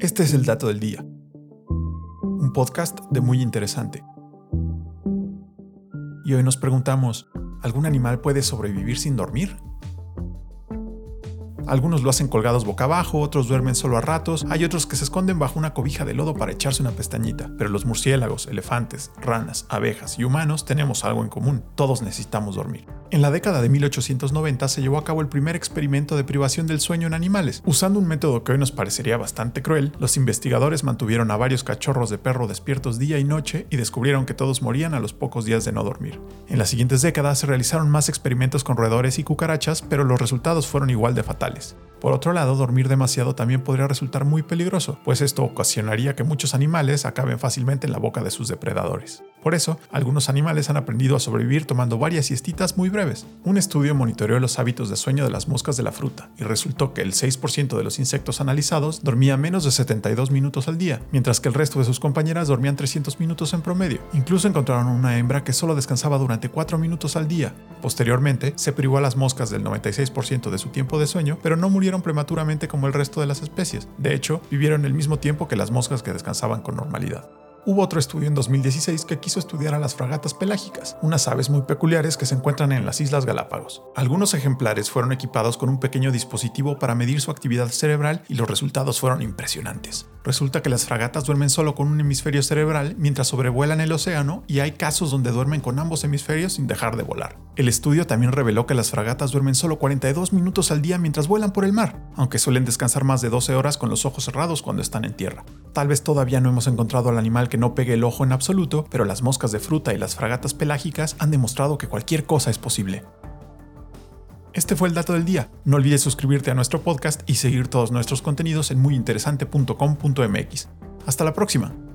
Este es el dato del día. Un podcast de muy interesante. Y hoy nos preguntamos, ¿algún animal puede sobrevivir sin dormir? Algunos lo hacen colgados boca abajo, otros duermen solo a ratos, hay otros que se esconden bajo una cobija de lodo para echarse una pestañita. Pero los murciélagos, elefantes, ranas, abejas y humanos tenemos algo en común, todos necesitamos dormir. En la década de 1890 se llevó a cabo el primer experimento de privación del sueño en animales. Usando un método que hoy nos parecería bastante cruel, los investigadores mantuvieron a varios cachorros de perro despiertos día y noche y descubrieron que todos morían a los pocos días de no dormir. En las siguientes décadas se realizaron más experimentos con roedores y cucarachas, pero los resultados fueron igual de fatales. Por otro lado, dormir demasiado también podría resultar muy peligroso, pues esto ocasionaría que muchos animales acaben fácilmente en la boca de sus depredadores. Por eso, algunos animales han aprendido a sobrevivir tomando varias siestitas muy breves. Un estudio monitoreó los hábitos de sueño de las moscas de la fruta y resultó que el 6% de los insectos analizados dormía menos de 72 minutos al día, mientras que el resto de sus compañeras dormían 300 minutos en promedio. Incluso encontraron una hembra que solo descansaba durante 4 minutos al día. Posteriormente, se privó a las moscas del 96% de su tiempo de sueño, pero no murieron prematuramente como el resto de las especies. De hecho, vivieron el mismo tiempo que las moscas que descansaban con normalidad. Hubo otro estudio en 2016 que quiso estudiar a las fragatas pelágicas, unas aves muy peculiares que se encuentran en las Islas Galápagos. Algunos ejemplares fueron equipados con un pequeño dispositivo para medir su actividad cerebral y los resultados fueron impresionantes. Resulta que las fragatas duermen solo con un hemisferio cerebral mientras sobrevuelan el océano y hay casos donde duermen con ambos hemisferios sin dejar de volar. El estudio también reveló que las fragatas duermen solo 42 minutos al día mientras vuelan por el mar, aunque suelen descansar más de 12 horas con los ojos cerrados cuando están en tierra. Tal vez todavía no hemos encontrado al animal que no pegue el ojo en absoluto, pero las moscas de fruta y las fragatas pelágicas han demostrado que cualquier cosa es posible. Este fue el dato del día. No olvides suscribirte a nuestro podcast y seguir todos nuestros contenidos en muyinteresante.com.mx. Hasta la próxima.